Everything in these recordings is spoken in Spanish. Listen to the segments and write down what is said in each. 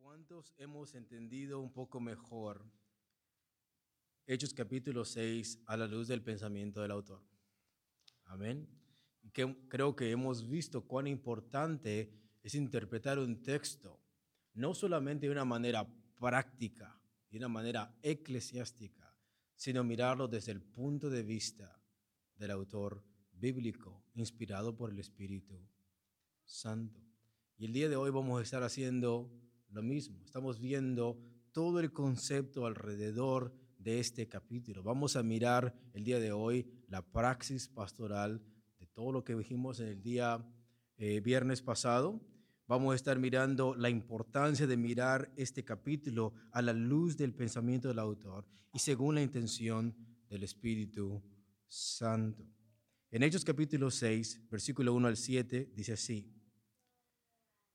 ¿Cuántos hemos entendido un poco mejor Hechos capítulo 6 a la luz del pensamiento del autor? Amén. Creo que hemos visto cuán importante es interpretar un texto, no solamente de una manera práctica, de una manera eclesiástica, sino mirarlo desde el punto de vista del autor bíblico, inspirado por el Espíritu Santo. Y el día de hoy vamos a estar haciendo lo mismo. Estamos viendo todo el concepto alrededor de este capítulo. Vamos a mirar el día de hoy la praxis pastoral de todo lo que dijimos en el día eh, viernes pasado. Vamos a estar mirando la importancia de mirar este capítulo a la luz del pensamiento del autor y según la intención del Espíritu Santo. En Hechos capítulo 6, versículo 1 al 7, dice así.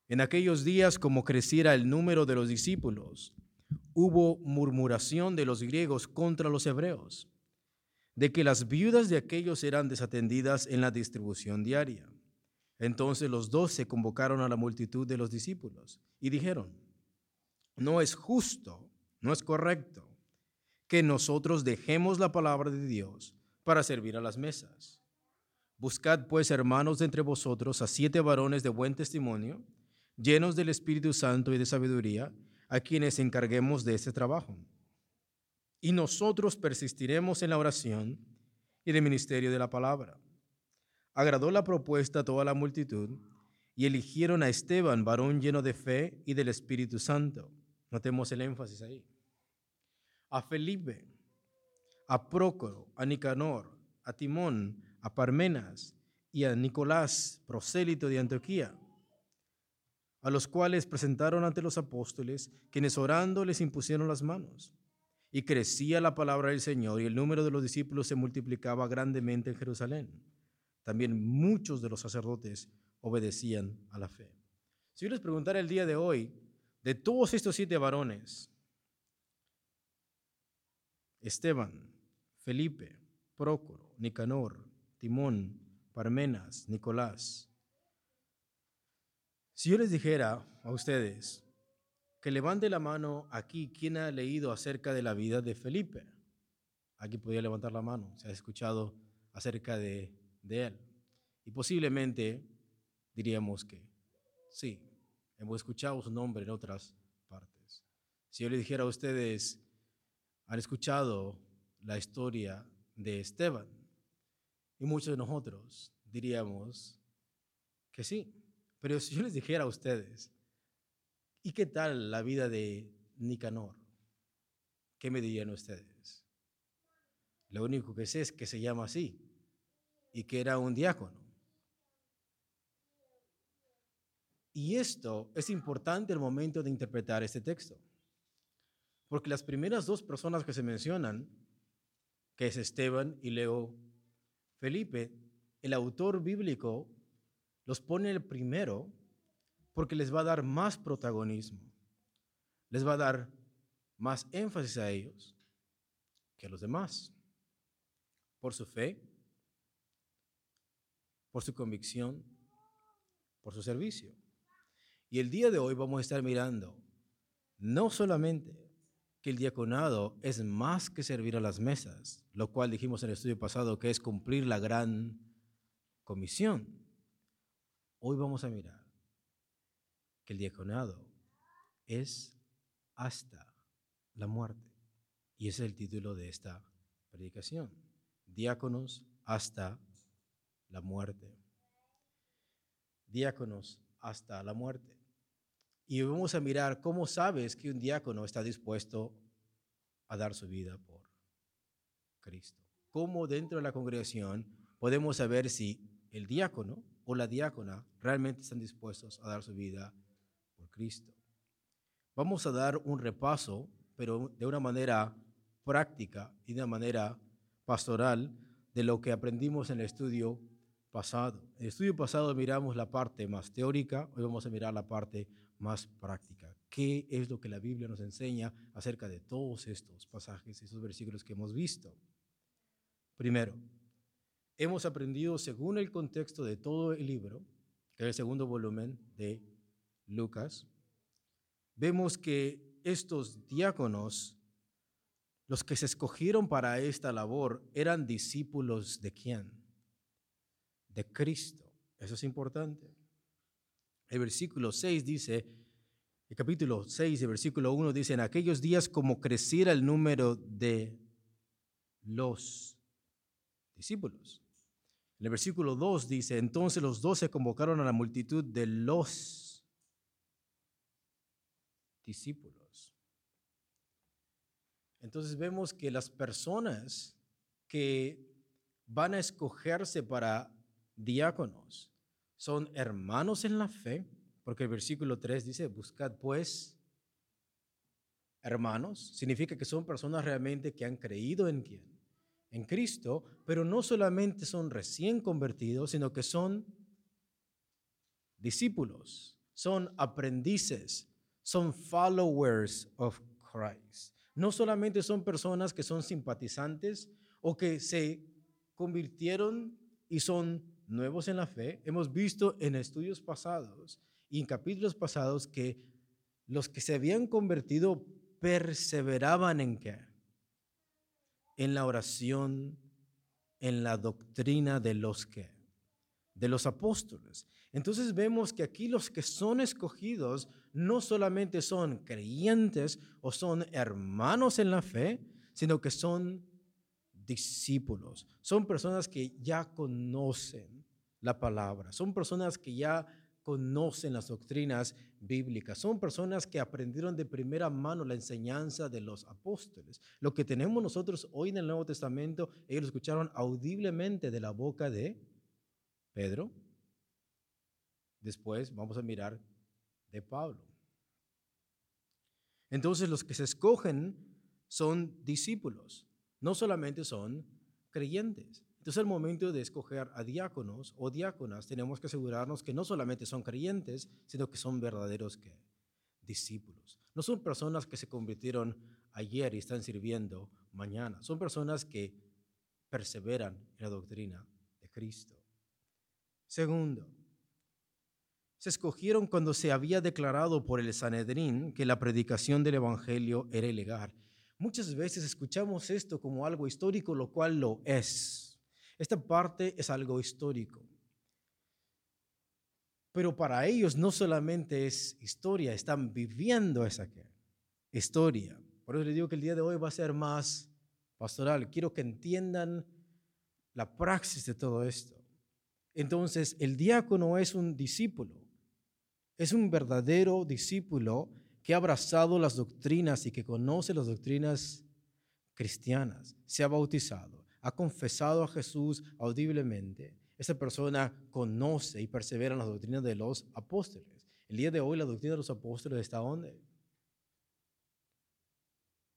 En aquellos días, como creciera el número de los discípulos, hubo murmuración de los griegos contra los hebreos, de que las viudas de aquellos eran desatendidas en la distribución diaria. Entonces los doce convocaron a la multitud de los discípulos y dijeron, no es justo, no es correcto que nosotros dejemos la palabra de Dios para servir a las mesas. Buscad pues, hermanos, de entre vosotros a siete varones de buen testimonio, llenos del Espíritu Santo y de sabiduría, a quienes encarguemos de este trabajo. Y nosotros persistiremos en la oración y el ministerio de la palabra. Agradó la propuesta a toda la multitud y eligieron a Esteban, varón lleno de fe y del Espíritu Santo. Notemos el énfasis ahí. A Felipe, a Prócoro, a Nicanor, a Timón, a Parmenas y a Nicolás, prosélito de Antioquía a los cuales presentaron ante los apóstoles, quienes orando les impusieron las manos. Y crecía la palabra del Señor y el número de los discípulos se multiplicaba grandemente en Jerusalén. También muchos de los sacerdotes obedecían a la fe. Si yo les preguntara el día de hoy, de todos estos siete varones, Esteban, Felipe, Prócoro, Nicanor, Timón, Parmenas, Nicolás, si yo les dijera a ustedes que levante la mano aquí, ¿quién ha leído acerca de la vida de Felipe? Aquí podría levantar la mano, se ha escuchado acerca de, de él. Y posiblemente diríamos que sí, hemos escuchado su nombre en otras partes. Si yo les dijera a ustedes, han escuchado la historia de Esteban, y muchos de nosotros diríamos que sí. Pero si yo les dijera a ustedes, ¿y qué tal la vida de Nicanor? ¿Qué me dirían ustedes? Lo único que sé es que se llama así y que era un diácono. Y esto es importante el momento de interpretar este texto. Porque las primeras dos personas que se mencionan, que es Esteban y luego Felipe, el autor bíblico los pone el primero porque les va a dar más protagonismo, les va a dar más énfasis a ellos que a los demás, por su fe, por su convicción, por su servicio. Y el día de hoy vamos a estar mirando no solamente que el diaconado es más que servir a las mesas, lo cual dijimos en el estudio pasado que es cumplir la gran comisión, Hoy vamos a mirar que el diaconado es hasta la muerte. Y ese es el título de esta predicación. Diáconos hasta la muerte. Diáconos hasta la muerte. Y vamos a mirar cómo sabes que un diácono está dispuesto a dar su vida por Cristo. Cómo dentro de la congregación podemos saber si el diácono o la diácona realmente están dispuestos a dar su vida por Cristo. Vamos a dar un repaso, pero de una manera práctica y de una manera pastoral de lo que aprendimos en el estudio En el estudio pasado miramos la parte más teórica, hoy vamos a mirar la parte más práctica. ¿Qué es lo que la Biblia nos enseña acerca de todos estos pasajes, estos versículos que hemos visto? Primero, hemos aprendido según el contexto de todo el libro, que es el segundo volumen de Lucas, vemos que estos diáconos, los que se escogieron para esta labor, eran discípulos de quién? De Cristo. Eso es importante. El versículo 6 dice, el capítulo 6, el versículo 1 dice, en aquellos días como creciera el número de los discípulos. En el versículo 2 dice, entonces los doce convocaron a la multitud de los discípulos. Entonces vemos que las personas que van a escogerse para diáconos son hermanos en la fe, porque el versículo 3 dice, buscad pues hermanos, significa que son personas realmente que han creído en quién? En Cristo, pero no solamente son recién convertidos, sino que son discípulos, son aprendices, son followers of Christ. No solamente son personas que son simpatizantes o que se convirtieron y son nuevos en la fe. Hemos visto en estudios pasados y en capítulos pasados que los que se habían convertido perseveraban en qué? En la oración, en la doctrina de los que? De los apóstoles. Entonces vemos que aquí los que son escogidos no solamente son creyentes o son hermanos en la fe, sino que son discípulos. Son personas que ya conocen la palabra. Son personas que ya conocen las doctrinas bíblicas. Son personas que aprendieron de primera mano la enseñanza de los apóstoles. Lo que tenemos nosotros hoy en el Nuevo Testamento, ellos lo escucharon audiblemente de la boca de Pedro, Después vamos a mirar de Pablo. Entonces los que se escogen son discípulos, no solamente son creyentes. Entonces al momento de escoger a diáconos o diáconas tenemos que asegurarnos que no solamente son creyentes, sino que son verdaderos discípulos. No son personas que se convirtieron ayer y están sirviendo mañana. Son personas que perseveran en la doctrina de Cristo. Segundo, se escogieron cuando se había declarado por el Sanedrín que la predicación del Evangelio era ilegal. Muchas veces escuchamos esto como algo histórico, lo cual lo es. Esta parte es algo histórico. Pero para ellos no solamente es historia, están viviendo esa historia. Por eso les digo que el día de hoy va a ser más pastoral. Quiero que entiendan la praxis de todo esto. Entonces, el diácono es un discípulo es un verdadero discípulo que ha abrazado las doctrinas y que conoce las doctrinas cristianas, se ha bautizado, ha confesado a Jesús audiblemente. Esa persona conoce y persevera en las doctrinas de los apóstoles. El día de hoy la doctrina de los apóstoles está ¿dónde?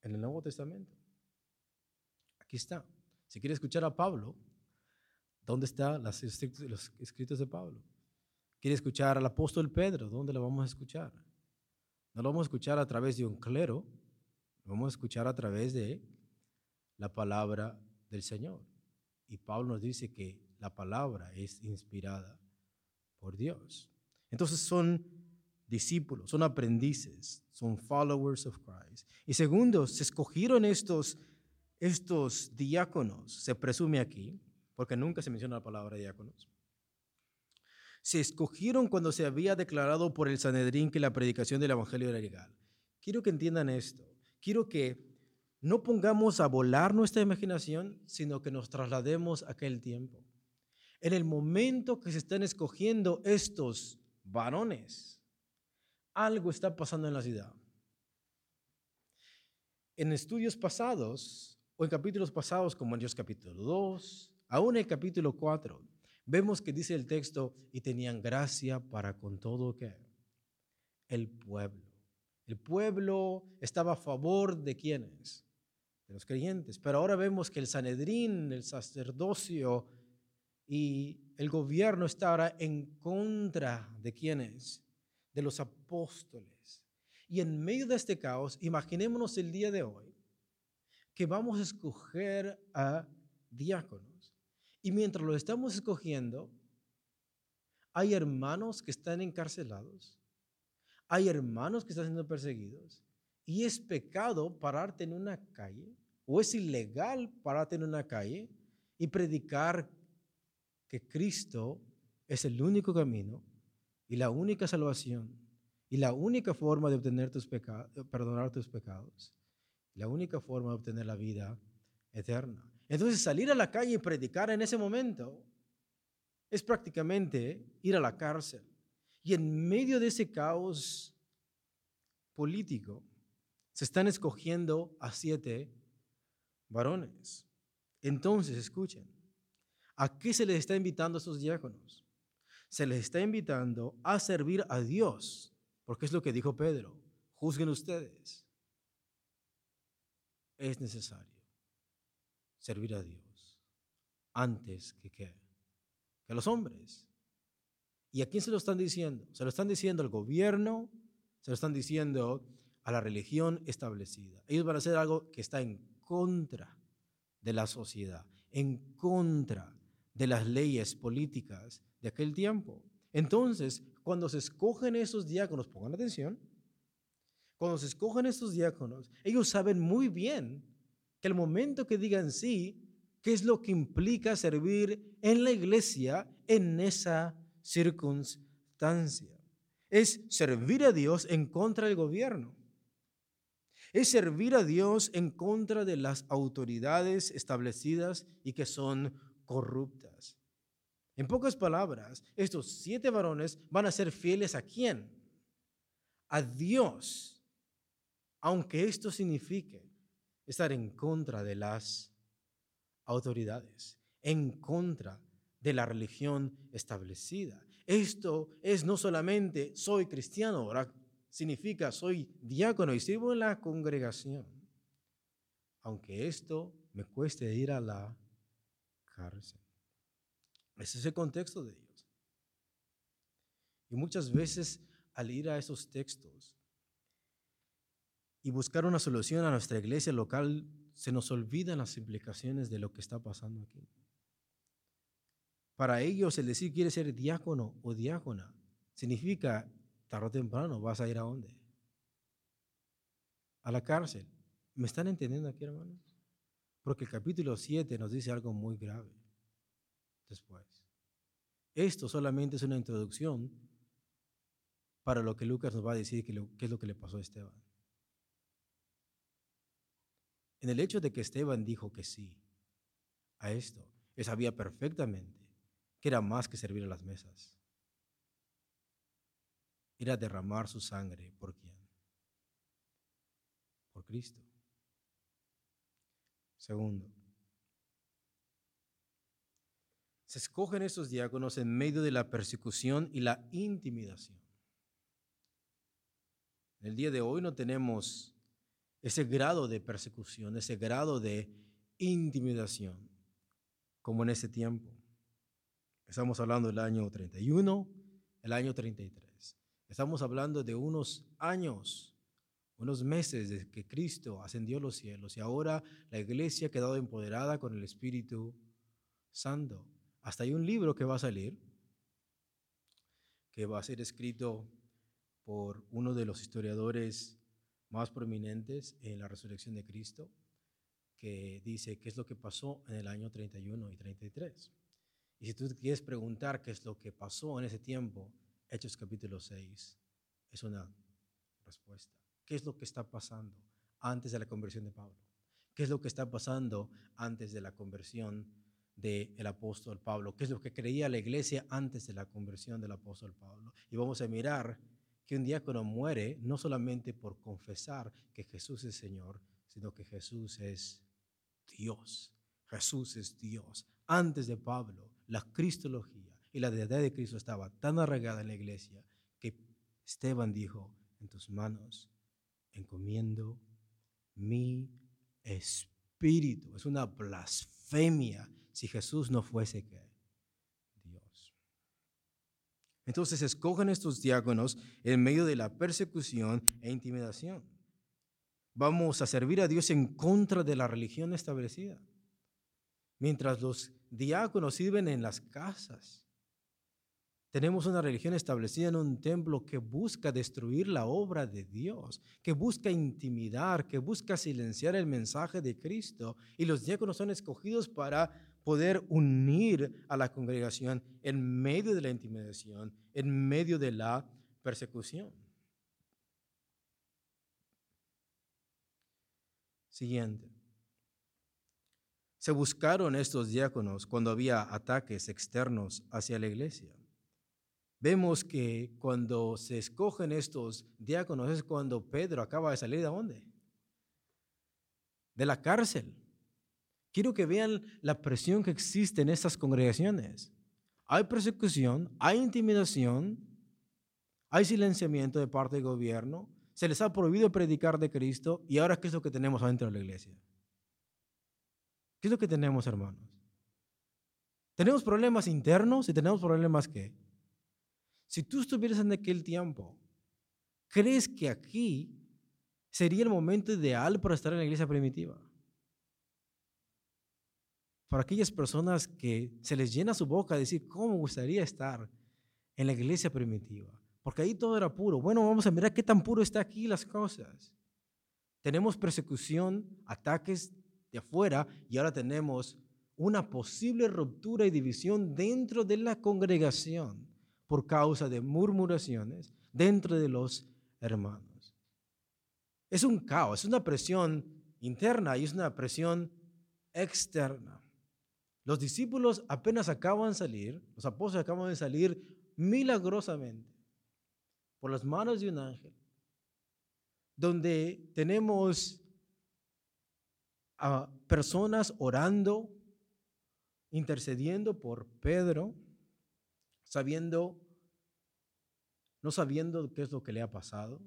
En el Nuevo Testamento. Aquí está. Si quiere escuchar a Pablo, ¿dónde están los escritos de Pablo? quiere escuchar al apóstol Pedro, ¿dónde lo vamos a escuchar? No lo vamos a escuchar a través de un clero, lo vamos a escuchar a través de la palabra del Señor. Y Pablo nos dice que la palabra es inspirada por Dios. Entonces son discípulos, son aprendices, son followers of Christ. Y segundo, se escogieron estos, estos diáconos, se presume aquí, porque nunca se menciona la palabra diáconos se escogieron cuando se había declarado por el Sanedrín que la predicación del Evangelio era legal. Quiero que entiendan esto. Quiero que no pongamos a volar nuestra imaginación, sino que nos traslademos a aquel tiempo. En el momento que se están escogiendo estos varones, algo está pasando en la ciudad. En estudios pasados, o en capítulos pasados, como en Dios capítulo 2, aún en el capítulo 4, vemos que dice el texto, y tenían gracia para con todo que el pueblo. El pueblo estaba a favor de quienes, de los creyentes. Pero ahora vemos que el Sanedrín, el sacerdocio y el gobierno está ahora en contra de quienes, de los apóstoles. Y en medio de este caos, imaginémonos el día de hoy que vamos a escoger a diáconos. Y mientras lo estamos escogiendo, hay hermanos que están encarcelados, hay hermanos que están siendo perseguidos, y es pecado pararte en una calle, o es ilegal pararte en una calle y predicar que Cristo es el único camino y la única salvación y la única forma de obtener tus pecados, perdonar tus pecados, la única forma de obtener la vida eterna. Entonces salir a la calle y predicar en ese momento es prácticamente ir a la cárcel. Y en medio de ese caos político, se están escogiendo a siete varones. Entonces, escuchen, ¿a qué se les está invitando a estos diáconos? Se les está invitando a servir a Dios, porque es lo que dijo Pedro, juzguen ustedes. Es necesario servir a Dios antes que qué? Que a los hombres. ¿Y a quién se lo están diciendo? Se lo están diciendo al gobierno, se lo están diciendo a la religión establecida. Ellos van a hacer algo que está en contra de la sociedad, en contra de las leyes políticas de aquel tiempo. Entonces, cuando se escogen esos diáconos, pongan atención, cuando se escogen esos diáconos, ellos saben muy bien que el momento que digan sí, ¿qué es lo que implica servir en la iglesia en esa circunstancia? Es servir a Dios en contra del gobierno es servir a Dios en contra de las autoridades establecidas y que son corruptas. En pocas palabras, estos siete varones van a ser fieles a quién? A Dios, aunque esto signifique estar en contra de las autoridades, en contra de la religión establecida. Esto es no solamente soy cristiano, ahora significa soy diácono y sirvo en la congregación, aunque esto me cueste ir a la cárcel. Ese es el contexto de ellos. Y muchas veces al ir a esos textos y buscar una solución a nuestra iglesia local, se nos olvidan las implicaciones de lo que está pasando aquí. Para ellos el decir quiere ser diácono o diácona significa tarde o temprano vas a ir a dónde? A la cárcel. ¿Me están entendiendo aquí, hermanos? Porque el capítulo 7 nos dice algo muy grave después. Esto solamente es una introducción para lo que Lucas nos va a decir qué es lo que le pasó a Esteban. En el hecho de que Esteban dijo que sí a esto, él sabía perfectamente que era más que servir a las mesas era derramar su sangre. ¿Por quién? Por Cristo. Segundo, se escogen estos diáconos en medio de la persecución y la intimidación. En el día de hoy no tenemos ese grado de persecución, ese grado de intimidación como en ese tiempo. Estamos hablando del año 31, el año 33. Estamos hablando de unos años, unos meses desde que Cristo ascendió a los cielos y ahora la iglesia ha quedado empoderada con el Espíritu Santo. Hasta hay un libro que va a salir, que va a ser escrito por uno de los historiadores más prominentes en la resurrección de Cristo, que dice qué es lo que pasó en el año 31 y 33. Y si tú quieres preguntar qué es lo que pasó en ese tiempo, Hechos capítulo 6 es una respuesta. ¿Qué es lo que está pasando antes de la conversión de Pablo? ¿Qué es lo que está pasando antes de la conversión del apóstol Pablo? ¿Qué es lo que creía la iglesia antes de la conversión del apóstol Pablo? Y vamos a mirar que un diácono muere no solamente por confesar que Jesús es Señor, sino que Jesús es Dios. Jesús es Dios. Antes de Pablo, la cristología y la deidad de Cristo estaba tan arraigada en la iglesia que Esteban dijo, en tus manos encomiendo mi espíritu. Es una blasfemia si Jesús no fuese que Dios. Entonces escogen estos diáconos en medio de la persecución e intimidación. Vamos a servir a Dios en contra de la religión establecida. Mientras los diáconos sirven en las casas, tenemos una religión establecida en un templo que busca destruir la obra de Dios, que busca intimidar, que busca silenciar el mensaje de Cristo. Y los diáconos son escogidos para poder unir a la congregación en medio de la intimidación, en medio de la persecución. Siguiente. Se buscaron estos diáconos cuando había ataques externos hacia la iglesia. Vemos que cuando se escogen estos diáconos es cuando Pedro acaba de salir de dónde? De la cárcel. Quiero que vean la presión que existe en estas congregaciones. Hay persecución, hay intimidación, hay silenciamiento de parte del gobierno, se les ha prohibido predicar de Cristo y ahora ¿qué es lo que tenemos adentro de la iglesia? ¿Qué es lo que tenemos, hermanos? Tenemos problemas internos y tenemos problemas que si tú estuvieras en aquel tiempo, ¿crees que aquí sería el momento ideal para estar en la iglesia primitiva? Para aquellas personas que se les llena su boca de decir, ¿cómo gustaría estar en la iglesia primitiva? Porque ahí todo era puro. Bueno, vamos a mirar qué tan puro está aquí las cosas. Tenemos persecución, ataques de afuera y ahora tenemos una posible ruptura y división dentro de la congregación por causa de murmuraciones dentro de los hermanos. Es un caos, es una presión interna y es una presión externa. Los discípulos apenas acaban de salir, los apóstoles acaban de salir milagrosamente por las manos de un ángel, donde tenemos a personas orando, intercediendo por Pedro, sabiendo, no sabiendo qué es lo que le ha pasado,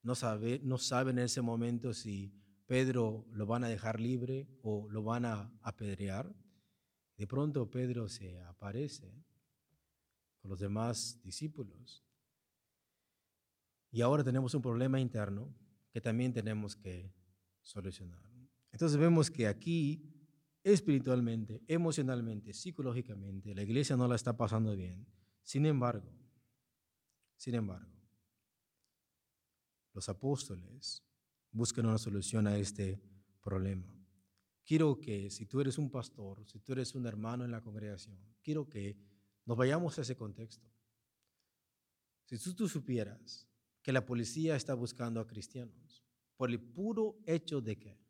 no sabe, no sabe en ese momento si Pedro lo van a dejar libre o lo van a apedrear. De pronto Pedro se aparece con los demás discípulos. Y ahora tenemos un problema interno que también tenemos que solucionar. Entonces vemos que aquí espiritualmente, emocionalmente, psicológicamente, la iglesia no la está pasando bien. Sin embargo, sin embargo, los apóstoles buscan una solución a este problema. Quiero que si tú eres un pastor, si tú eres un hermano en la congregación, quiero que nos vayamos a ese contexto. Si tú, tú supieras que la policía está buscando a cristianos por el puro hecho de que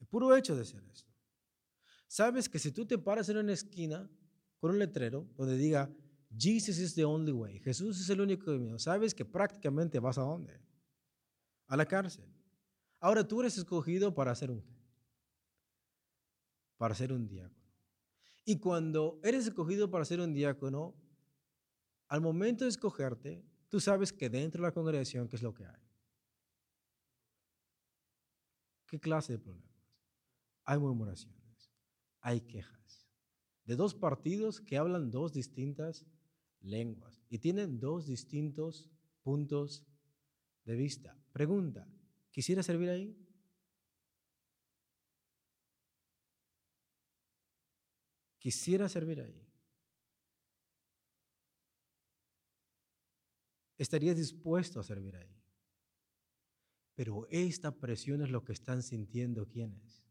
el puro hecho de ser esto. Sabes que si tú te paras en una esquina con un letrero donde diga Jesus is the only way, Jesús es el único camino, sabes que prácticamente vas a dónde? A la cárcel. Ahora tú eres escogido para ser un para ser un diácono. Y cuando eres escogido para ser un diácono, al momento de escogerte, tú sabes que dentro de la congregación, ¿qué es lo que hay? ¿Qué clase de problema? hay murmuraciones, hay quejas de dos partidos que hablan dos distintas lenguas y tienen dos distintos puntos de vista. Pregunta, ¿quisiera servir ahí? Quisiera servir ahí. Estaría dispuesto a servir ahí. Pero esta presión es lo que están sintiendo quienes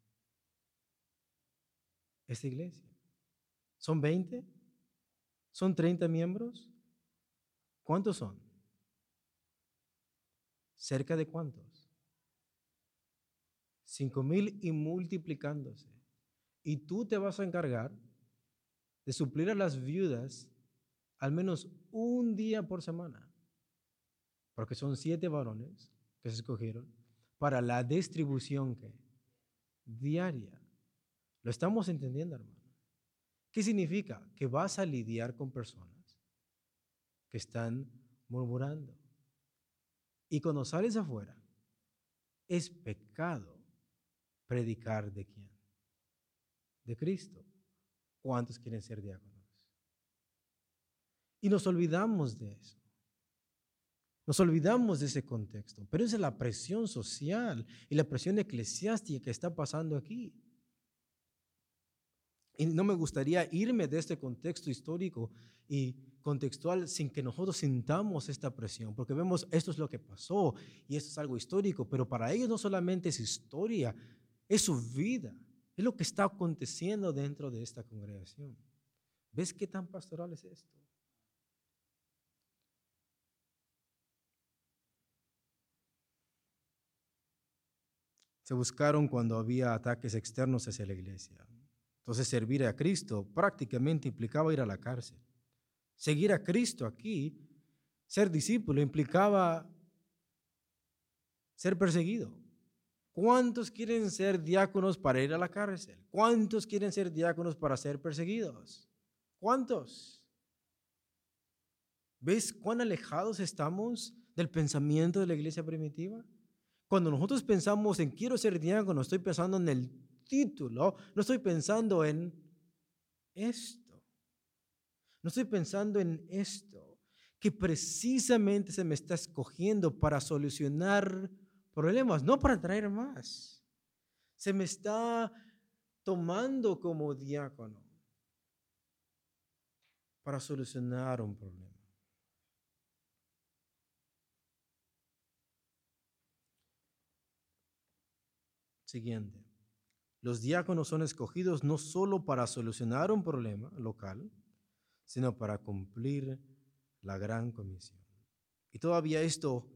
esta iglesia? ¿Son 20? ¿Son 30 miembros? ¿Cuántos son? ¿Cerca de cuántos? Cinco mil y multiplicándose. Y tú te vas a encargar de suplir a las viudas al menos un día por semana. Porque son siete varones que se escogieron para la distribución diaria. ¿Lo estamos entendiendo, hermano? ¿Qué significa? Que vas a lidiar con personas que están murmurando. Y cuando sales afuera, es pecado predicar de quién? De Cristo. ¿Cuántos quieren ser diáconos? Y nos olvidamos de eso. Nos olvidamos de ese contexto, pero esa es la presión social y la presión eclesiástica que está pasando aquí. Y no me gustaría irme de este contexto histórico y contextual sin que nosotros sintamos esta presión, porque vemos esto es lo que pasó y esto es algo histórico, pero para ellos no solamente es historia, es su vida, es lo que está aconteciendo dentro de esta congregación. ¿Ves qué tan pastoral es esto? Se buscaron cuando había ataques externos hacia la iglesia. Entonces servir a Cristo prácticamente implicaba ir a la cárcel. Seguir a Cristo aquí, ser discípulo, implicaba ser perseguido. ¿Cuántos quieren ser diáconos para ir a la cárcel? ¿Cuántos quieren ser diáconos para ser perseguidos? ¿Cuántos? ¿Ves cuán alejados estamos del pensamiento de la iglesia primitiva? Cuando nosotros pensamos en quiero ser diácono, estoy pensando en el título, no estoy pensando en esto. No estoy pensando en esto, que precisamente se me está escogiendo para solucionar problemas, no para traer más. Se me está tomando como diácono para solucionar un problema. Siguiente. Los diáconos son escogidos no solo para solucionar un problema local, sino para cumplir la gran comisión. Y todavía esto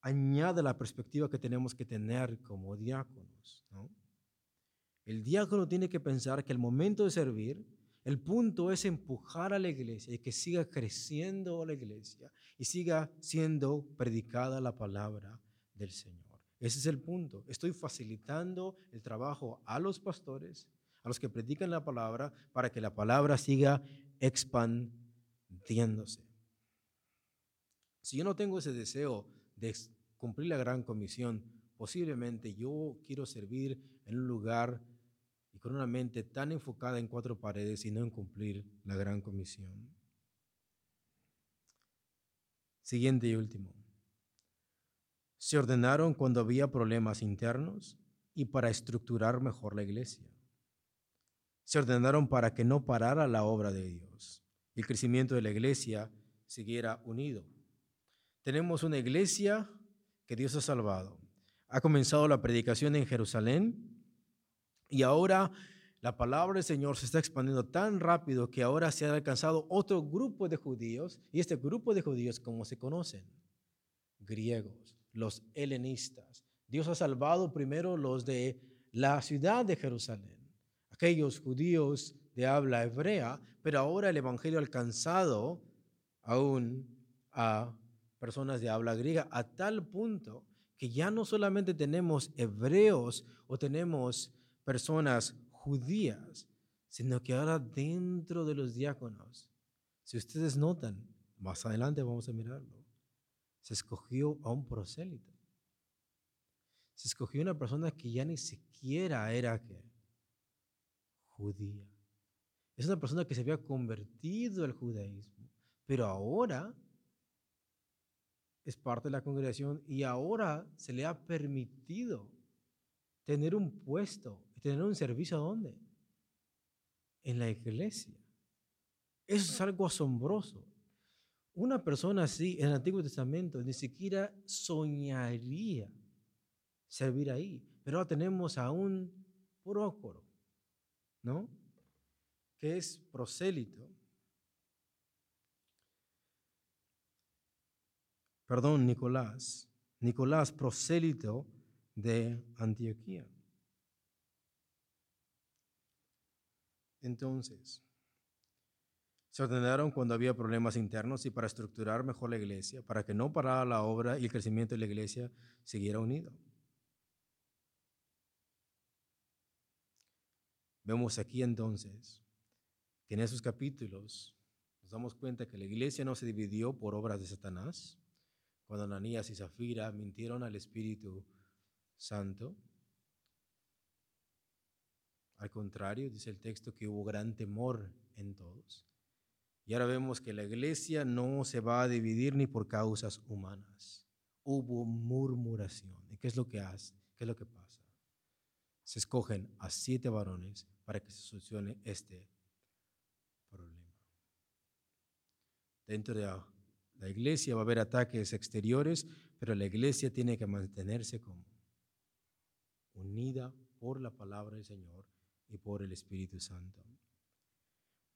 añade la perspectiva que tenemos que tener como diáconos. El diácono tiene que pensar que el momento de servir, el punto es empujar a la iglesia y que siga creciendo la iglesia y siga siendo predicada la palabra del Señor. Ese es el punto. Estoy facilitando el trabajo a los pastores, a los que predican la palabra, para que la palabra siga expandiéndose. Si yo no tengo ese deseo de cumplir la gran comisión, posiblemente yo quiero servir en un lugar y con una mente tan enfocada en cuatro paredes y no en cumplir la gran comisión. Siguiente y último se ordenaron cuando había problemas internos y para estructurar mejor la iglesia. Se ordenaron para que no parara la obra de Dios y el crecimiento de la iglesia siguiera unido. Tenemos una iglesia que Dios ha salvado. Ha comenzado la predicación en Jerusalén y ahora la palabra del Señor se está expandiendo tan rápido que ahora se ha alcanzado otro grupo de judíos y este grupo de judíos, como se conocen, griegos los helenistas. Dios ha salvado primero los de la ciudad de Jerusalén, aquellos judíos de habla hebrea, pero ahora el Evangelio ha alcanzado aún a personas de habla griega a tal punto que ya no solamente tenemos hebreos o tenemos personas judías, sino que ahora dentro de los diáconos, si ustedes notan, más adelante vamos a mirarlo, se escogió a un prosélito. Se escogió una persona que ya ni siquiera era judía. Es una persona que se había convertido al judaísmo, pero ahora es parte de la congregación y ahora se le ha permitido tener un puesto y tener un servicio a dónde? En la iglesia. Eso es algo asombroso. Una persona así en el Antiguo Testamento ni siquiera soñaría servir ahí. Pero ahora tenemos a un prócoro, ¿no? Que es prosélito. Perdón, Nicolás. Nicolás, prosélito de Antioquía. Entonces, se ordenaron cuando había problemas internos y para estructurar mejor la iglesia, para que no parara la obra y el crecimiento de la iglesia siguiera unido. Vemos aquí entonces que en esos capítulos nos damos cuenta que la iglesia no se dividió por obras de Satanás, cuando Ananías y Zafira mintieron al Espíritu Santo. Al contrario, dice el texto que hubo gran temor en todos Y ahora vemos que la iglesia no se va a dividir ni por causas humanas. Hubo murmuración. ¿Y qué es lo que hace? ¿Qué es lo que pasa? Se escogen a siete varones para que se solucione este problema. Dentro de la iglesia va a haber ataques exteriores, pero la iglesia tiene que mantenerse como unida por la palabra del Señor y por el Espíritu Santo.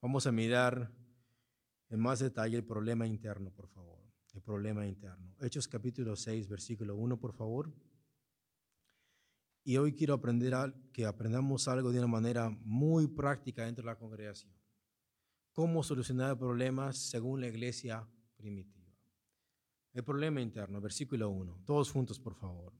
Vamos a mirar en más detalle el problema interno, por favor. El problema interno. Hechos capítulo 6, versículo 1, por favor. Y hoy quiero aprender que aprendamos algo de una manera muy práctica dentro de la congregación. Cómo solucionar problemas según la iglesia El problema interno, versículo 1. Todos juntos, por favor.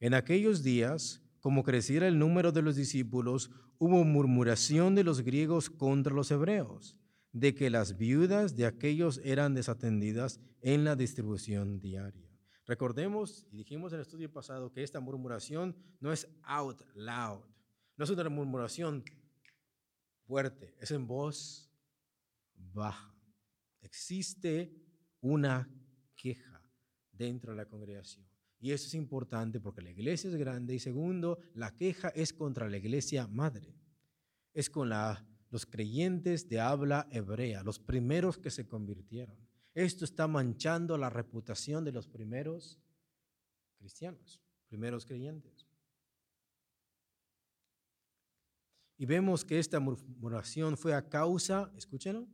En aquellos días, como creciera el número de los discípulos, hubo murmuración de los griegos contra los hebreos de que las viudas de aquellos eran desatendidas en la distribución diaria. Recordemos, y dijimos en el estudio pasado, que esta murmuración no es out loud, no es una murmuración fuerte, es en voz baja. Existe una queja dentro de la congregación. Y eso es importante porque la iglesia es grande y segundo, la queja es contra la iglesia madre. Es con los creyentes de habla hebrea, los primeros que se convirtieron. Esto está manchando la reputación de los primeros cristianos, primeros creyentes. Y vemos que esta murmuración fue a causa, escúchenlo,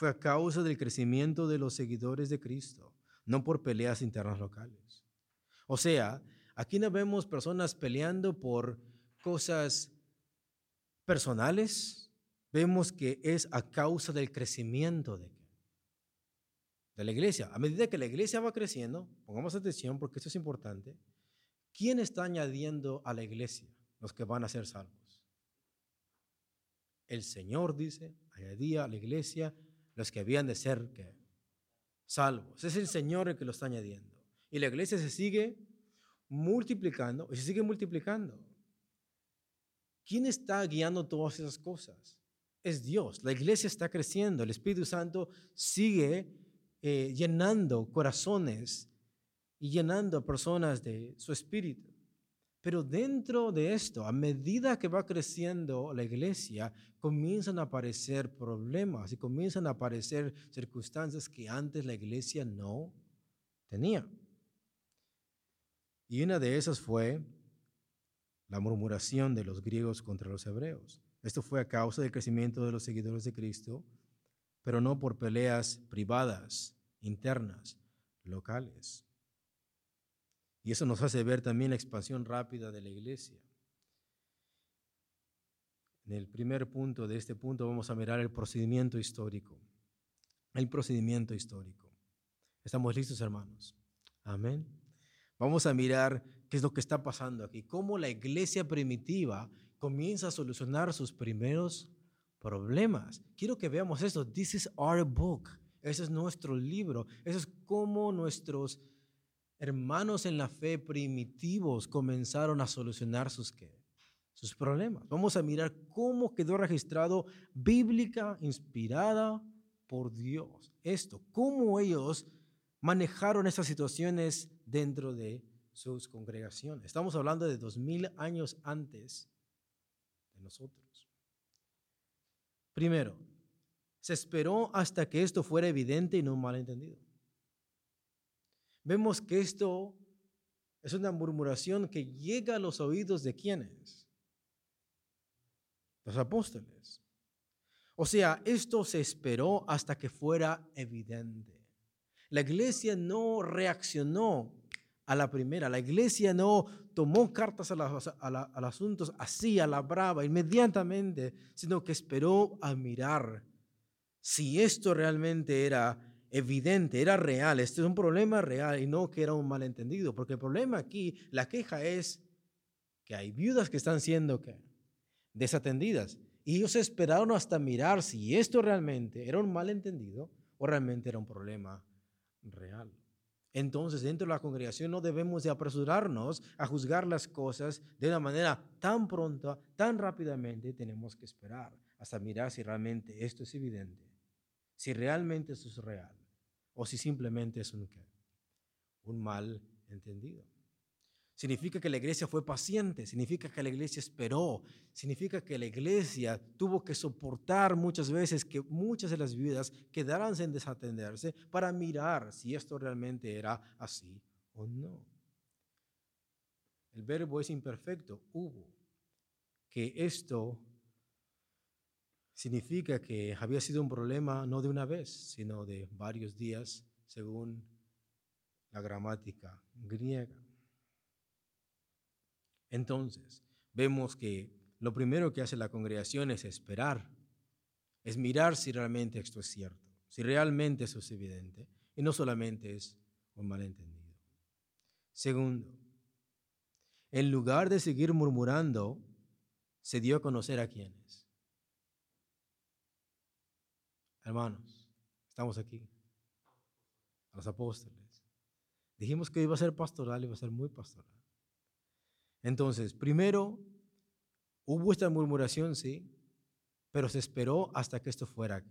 fue a causa del crecimiento de los seguidores de Cristo, no por peleas internas locales. O sea, aquí no vemos personas peleando por cosas personales, vemos que es a causa del crecimiento de, de la iglesia. A medida que la iglesia va creciendo, pongamos atención porque esto es importante, ¿quién está añadiendo a la iglesia los que van a ser salvos? El Señor dice, añadía a la iglesia los que habían de ser salvos. Es el Señor el que lo está añadiendo. Y la iglesia se sigue multiplicando y se sigue multiplicando. ¿Quién está guiando todas esas cosas? es Dios. La iglesia está creciendo, el Espíritu Santo sigue eh, llenando corazones y llenando personas de su espíritu. Pero dentro de esto, a medida que va creciendo la iglesia, comienzan a aparecer problemas y comienzan a aparecer circunstancias que antes la iglesia no tenía. Y una de esas fue la murmuración de los griegos contra los hebreos. Esto fue a causa del crecimiento de los seguidores de Cristo, pero no por peleas privadas, internas, locales. Y eso nos hace ver también la expansión rápida de la iglesia. En el primer punto de este punto vamos a mirar el procedimiento histórico. El procedimiento histórico. ¿Estamos listos, hermanos? Amén. Vamos a mirar qué es lo que está pasando aquí, cómo la iglesia primitiva comienza a solucionar sus primeros problemas. Quiero que veamos esto. This is our book. Ese es nuestro libro. Eso es cómo nuestros hermanos en la fe primitivos comenzaron a solucionar sus, sus problemas. Vamos a mirar cómo quedó registrado bíblica, inspirada por Dios. Esto, cómo ellos manejaron estas situaciones dentro de sus congregaciones. Estamos hablando de dos mil años antes nosotros. Primero, se esperó hasta que esto fuera evidente y no malentendido. Vemos que esto es una murmuración que llega a los oídos de quienes? Los apóstoles. O sea, esto se esperó hasta que fuera evidente. La iglesia no reaccionó a la primera. La iglesia no tomó cartas al asunto así, a la brava, inmediatamente, sino que esperó a mirar si esto realmente era evidente, era real, este es un problema real y no que era un malentendido, porque el problema aquí, la queja es que hay viudas que están siendo desatendidas y ellos esperaron hasta mirar si esto realmente era un malentendido o realmente era un problema real. Entonces, dentro de la congregación no debemos de apresurarnos a juzgar las cosas de una manera tan pronta, tan rápidamente. Tenemos que esperar hasta mirar si realmente esto es evidente. si realmente eso es real o si simplemente es un, un mal entendido. Significa que la iglesia fue paciente, significa que la iglesia esperó, significa que la iglesia tuvo que soportar muchas veces que muchas de las vidas quedaran sin desatenderse para mirar si esto realmente era así o no. El verbo es imperfecto, hubo. Que esto significa que había sido un problema no de una vez, sino de varios días, según la gramática griega. Entonces, vemos que lo primero que hace la congregación es esperar, es mirar si realmente esto es cierto, si realmente eso es evidente, y no solamente es un malentendido. Segundo, en lugar de seguir murmurando, se dio a conocer a quienes. Hermanos, estamos aquí, a los apóstoles. Dijimos que iba a ser pastoral, iba a ser muy pastoral. Entonces, primero, hubo esta murmuración, sí, pero se esperó hasta que esto fuera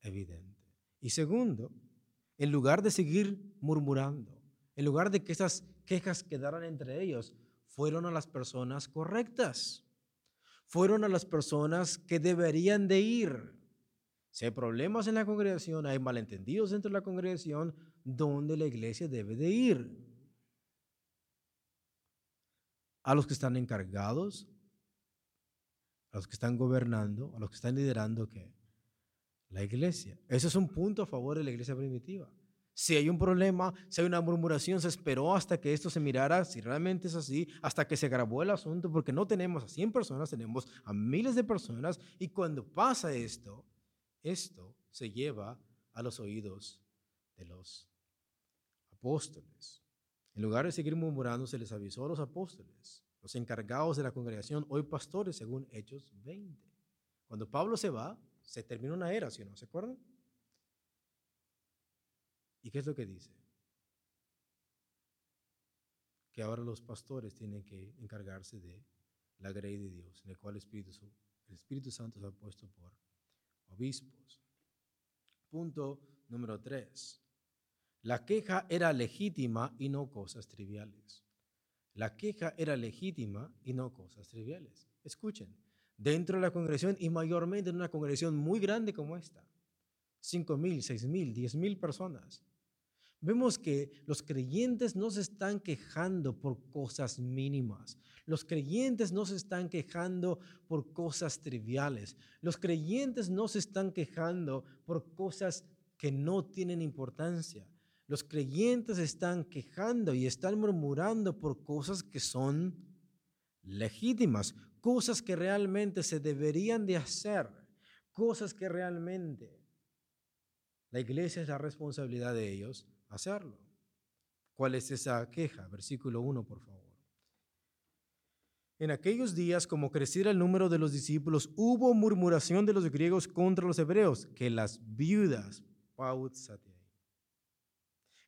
evidente. Y segundo, en lugar de seguir murmurando, en lugar de que esas quejas quedaran entre ellos, fueron a las personas correctas, fueron a las personas que deberían de ir. Si hay problemas en la congregación, hay malentendidos dentro de la congregación, ¿dónde la iglesia debe de ir? a los que están encargados, a los que están gobernando, a los que están liderando ¿qué? la iglesia. Ese es un punto a favor de la iglesia primitiva. Si hay un problema, si hay una murmuración, se esperó hasta que esto se mirara, si realmente es así, hasta que se grabó el asunto, porque no tenemos a 100 personas, tenemos a miles de personas, y cuando pasa esto, esto se lleva a los oídos de los apóstoles. En lugar de seguir murmurando, se les avisó a los apóstoles, los encargados de la congregación, hoy pastores, según Hechos 20. Cuando Pablo se va, se termina una era, ¿sí o no? ¿Se acuerdan? ¿Y qué es lo que dice? Que ahora los pastores tienen que encargarse de la grey de Dios, en el cual el Espíritu Santo se ha puesto por obispos. Punto número tres. La queja era legítima y no cosas triviales. La queja era legítima y no cosas triviales. Escuchen, dentro de la congregación y mayormente en una congregación muy grande como esta, cinco mil, seis mil, diez mil personas, vemos que los creyentes no se están quejando por cosas mínimas. Los creyentes no se están quejando por cosas triviales. Los creyentes no se están quejando por cosas que no tienen importancia. Los creyentes están quejando y están murmurando por cosas que son legítimas, cosas que realmente se deberían de hacer, cosas que realmente la iglesia es la responsabilidad de ellos hacerlo. ¿Cuál es esa queja? Versículo 1, por favor. En aquellos días, como creciera el número de los discípulos, hubo murmuración de los griegos contra los hebreos, que las viudas,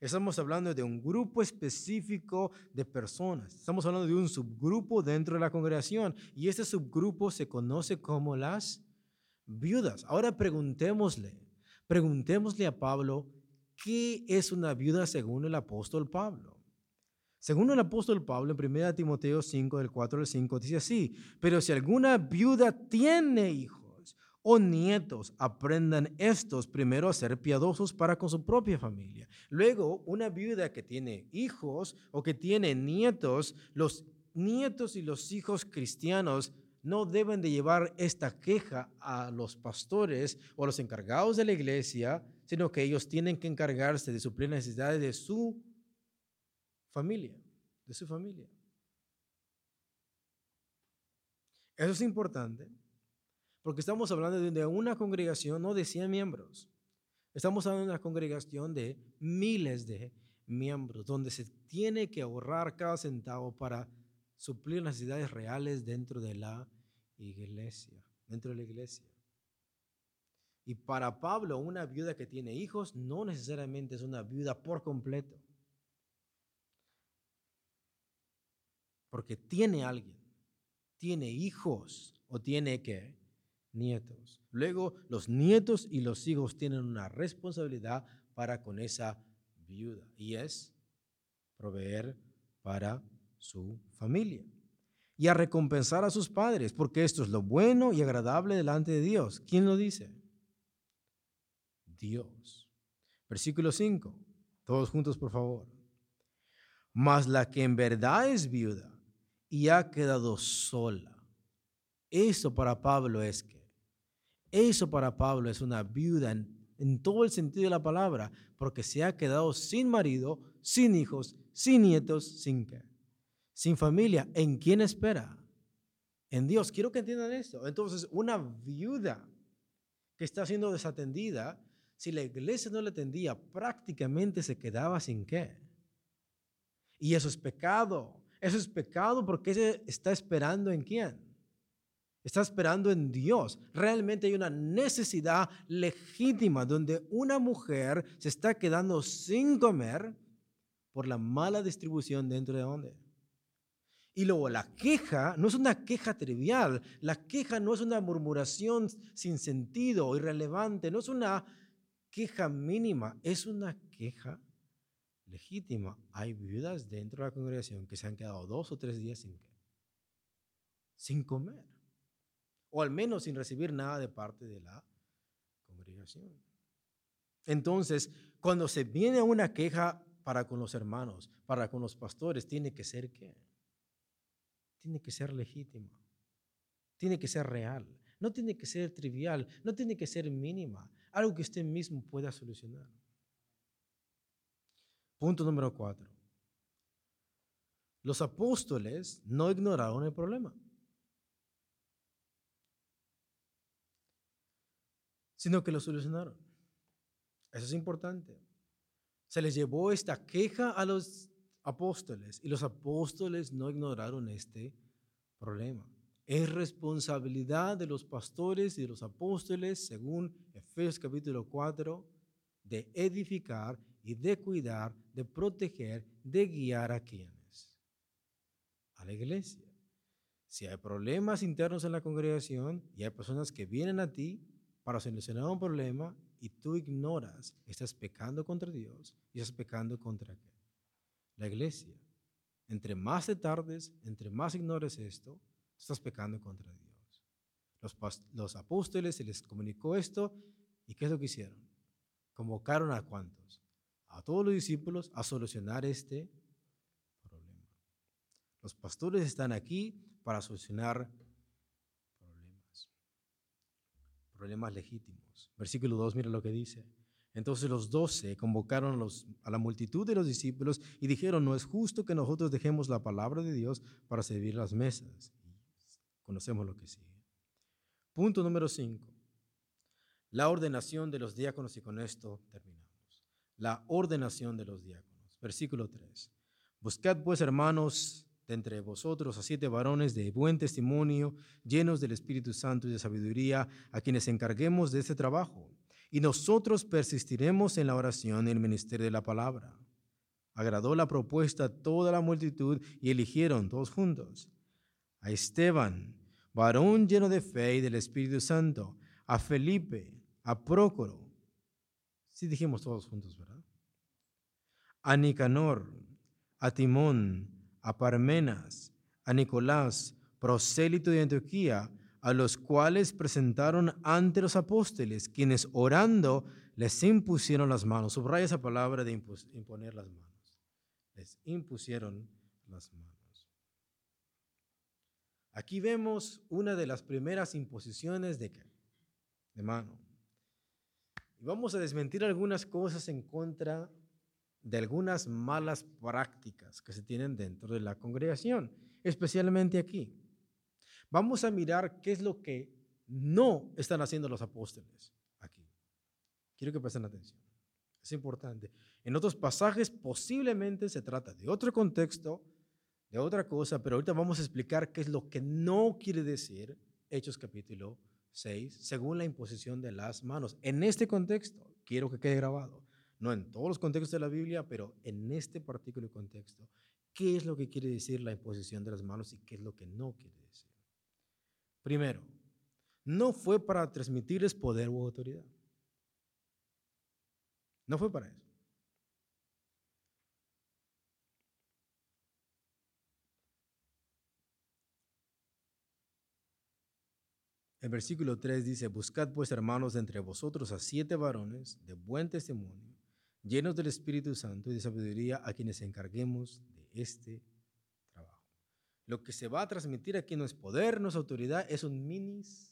Estamos hablando de un grupo específico de personas. Estamos hablando de un subgrupo dentro de la congregación y este subgrupo se conoce como las viudas. Ahora preguntémosle, preguntémosle a Pablo, ¿qué es una viuda según el apóstol Pablo? Según el apóstol Pablo en 1 Timoteo 5, del 4 al 5, dice así, pero si alguna viuda tiene hijos, o nietos aprendan estos primero a ser piadosos para con su propia familia. Luego, una viuda que tiene hijos o que tiene nietos, los nietos y los hijos cristianos no deben de llevar esta queja a los pastores o a los encargados de la iglesia, sino que ellos tienen que encargarse de suplir necesidades de su familia, de su familia. Eso es importante porque estamos hablando de una congregación no de 100 miembros. Estamos hablando de una congregación de miles de miembros, donde se tiene que ahorrar cada centavo para suplir necesidades reales dentro de la iglesia, dentro de la iglesia. Y para Pablo, una viuda que tiene hijos no necesariamente es una viuda por completo. Porque tiene alguien, tiene hijos o tiene que nietos. Luego, los nietos y los hijos tienen una responsabilidad para con esa viuda y es proveer para su familia y a recompensar a sus padres, porque esto es lo bueno y agradable delante de Dios. ¿Quién lo dice? Dios. Versículo 5. Todos juntos, por favor. Mas la que en verdad es viuda y ha quedado sola. Eso para Pablo es que. Eso para Pablo es una viuda en, todo el sentido de la palabra, porque se ha quedado sin marido, sin hijos, sin nietos, sin qué. Sin familia. ¿En quién espera? En Dios. Quiero que entiendan esto. Entonces, una viuda que está siendo desatendida si la iglesia no le atendía, prácticamente se quedaba sin qué. Y eso es pecado. Eso es pecado porque se está esperando en quién. Está esperando en Dios. Realmente hay una necesidad legítima donde una mujer se está quedando sin comer por la mala distribución dentro de dónde. Y luego la queja no es una queja trivial, la queja no es una murmuración sin sentido irrelevante, no es una queja mínima, es una queja legítima. Hay viudas dentro de la congregación que se han quedado dos o tres días sin, sin comer, o al menos sin recibir nada de parte de la congregación. Entonces, cuando se viene una queja para con los hermanos, para con los pastores, tiene que ser qué? Tiene que ser legítima. Tiene que ser real. No tiene que ser trivial. No tiene que ser mínima algo que usted mismo pueda solucionar. Punto número cuatro. Los apóstoles no ignoraron el problema, sino que lo solucionaron. Eso es importante. Se les llevó esta queja a los apóstoles y los apóstoles no ignoraron este problema. Es responsabilidad de los pastores y de los apóstoles, según Efesios capítulo 4, de edificar y de cuidar, de proteger, de guiar a quienes. A la iglesia. Si hay problemas internos en la congregación y hay personas que vienen a ti para solucionar un problema y tú ignoras, estás pecando contra Dios y estás pecando contra qué? La iglesia. Entre más te tardes, entre más ignores esto, estás pecando contra Dios. Los, apóstoles se les comunicó esto y ¿qué es lo que hicieron? Convocaron a cuántos? A todos los discípulos a solucionar este problema. Los pastores están aquí para solucionar problemas. Problemas legítimos. Versículo 2, mira lo que dice. Entonces los doce convocaron a, la multitud de los discípulos y dijeron, no es justo que nosotros dejemos la palabra de Dios para servir las mesas. Conocemos lo que sigue. Punto número 5. La ordenación de los diáconos y con esto terminamos. La ordenación de los diáconos. Versículo 3. Buscad pues, hermanos, de entre vosotros a siete varones de buen testimonio, llenos del Espíritu Santo y de sabiduría, a quienes encarguemos de este trabajo. Y nosotros persistiremos en la oración y el ministerio de la palabra. Agradó la propuesta a toda la multitud y eligieron todos juntos a Esteban, varón lleno de fe y del Espíritu Santo, a Felipe, a Prócoro, sí dijimos todos juntos, ¿verdad? A Nicanor, a Timón, a Parmenas, a Nicolás, prosélito de Antioquía, a los cuales presentaron ante los apóstoles, quienes orando les impusieron las manos. Subraya esa palabra de imponer las manos. Les impusieron las manos. Aquí vemos una de las primeras imposiciones de, mano. Y vamos a desmentir algunas cosas en contra de algunas malas prácticas que se tienen dentro de la congregación, especialmente aquí. Vamos a mirar qué es lo que no están haciendo los apóstoles aquí. Quiero que presten atención. Es importante. En otros pasajes posiblemente se trata de otro contexto, de otra cosa, pero ahorita vamos a explicar qué es lo que no quiere decir Hechos capítulo 6, según la imposición de las manos. En este contexto, quiero que quede grabado, no en todos los contextos de la Biblia, pero en este particular contexto, qué es lo que quiere decir la imposición de las manos y qué es lo que no quiere decir. Primero, no fue para transmitirles poder u autoridad. No fue para eso. El versículo 3 dice, buscad pues hermanos entre vosotros a siete varones de buen testimonio, llenos del Espíritu Santo y de sabiduría, a quienes encarguemos de este trabajo. Lo que se va a transmitir aquí no es poder, no es autoridad, es un ministerio.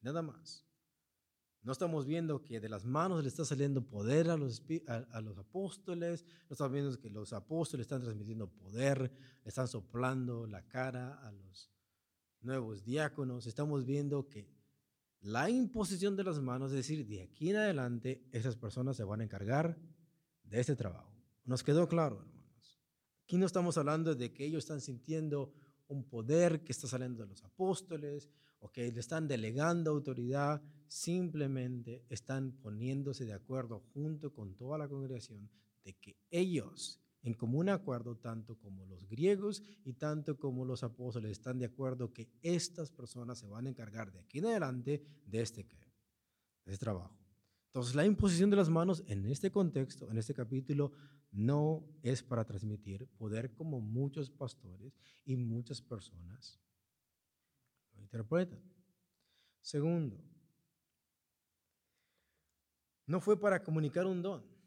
Nada más. No estamos viendo que de las manos le está saliendo poder a los, apóstoles, no estamos viendo que los apóstoles están transmitiendo poder, están soplando la cara a los nuevos diáconos, estamos viendo que la imposición de las manos, es decir, de aquí en adelante, esas personas se van a encargar de este trabajo. ¿Nos quedó claro, hermanos? Aquí no estamos hablando de que ellos están sintiendo un poder que está saliendo de los apóstoles o que le están delegando autoridad, simplemente están poniéndose de acuerdo junto con toda la congregación de que ellos en común acuerdo, tanto como los griegos y tanto como los apóstoles están de acuerdo que estas personas se van a encargar de aquí en adelante de este, de este trabajo. Entonces, la imposición de las manos en este contexto, en este capítulo, no es para transmitir poder como muchos pastores y muchas personas lo interpretan. Segundo, no fue para comunicar un don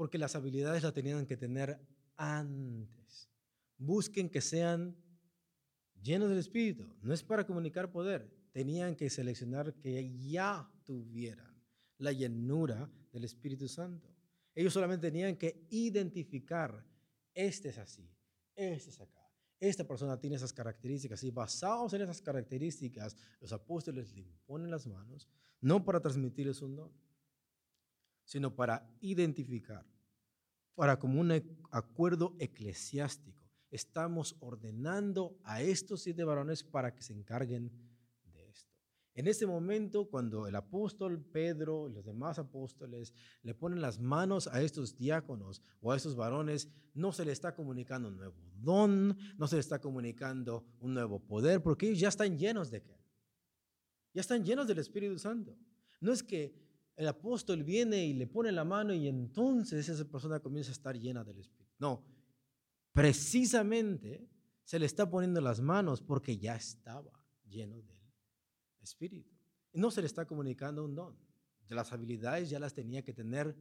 porque las habilidades las tenían que tener antes. Busquen que sean llenos del Espíritu. No es para comunicar poder. Tenían que seleccionar que ya tuvieran la llenura del Espíritu Santo. Ellos solamente tenían que identificar, este es así, este es acá. Esta persona tiene esas características y basados en esas características, los apóstoles le imponen las manos, no para transmitirles un don, sino para identificar, para como un acuerdo eclesiástico. Estamos ordenando a estos siete varones para que se encarguen de esto. En ese momento, cuando el apóstol Pedro y los demás apóstoles le ponen las manos a estos diáconos o a estos varones, no se le está comunicando un nuevo don, no se le está comunicando un nuevo poder, porque ellos ya están llenos de qué? Ya están llenos del Espíritu Santo. No es que el apóstol viene y le pone la mano y entonces esa persona comienza a estar llena del Espíritu. No, precisamente se le está poniendo las manos porque ya estaba lleno del Espíritu. No se le está comunicando un don. Las habilidades ya las tenía que tener